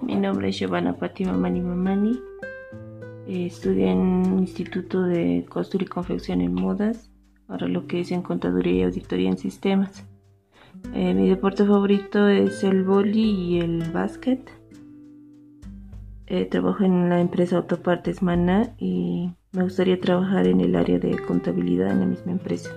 Mi nombre es Giovanna Fátima Mani Mamani. Eh, estudié en Instituto de Costura y Confección en Modas, ahora lo que es en Contaduría y Auditoría en Sistemas. Eh, mi deporte favorito es el boli y el básquet. Eh, trabajo en la empresa Autopartes Mana y me gustaría trabajar en el área de contabilidad en la misma empresa.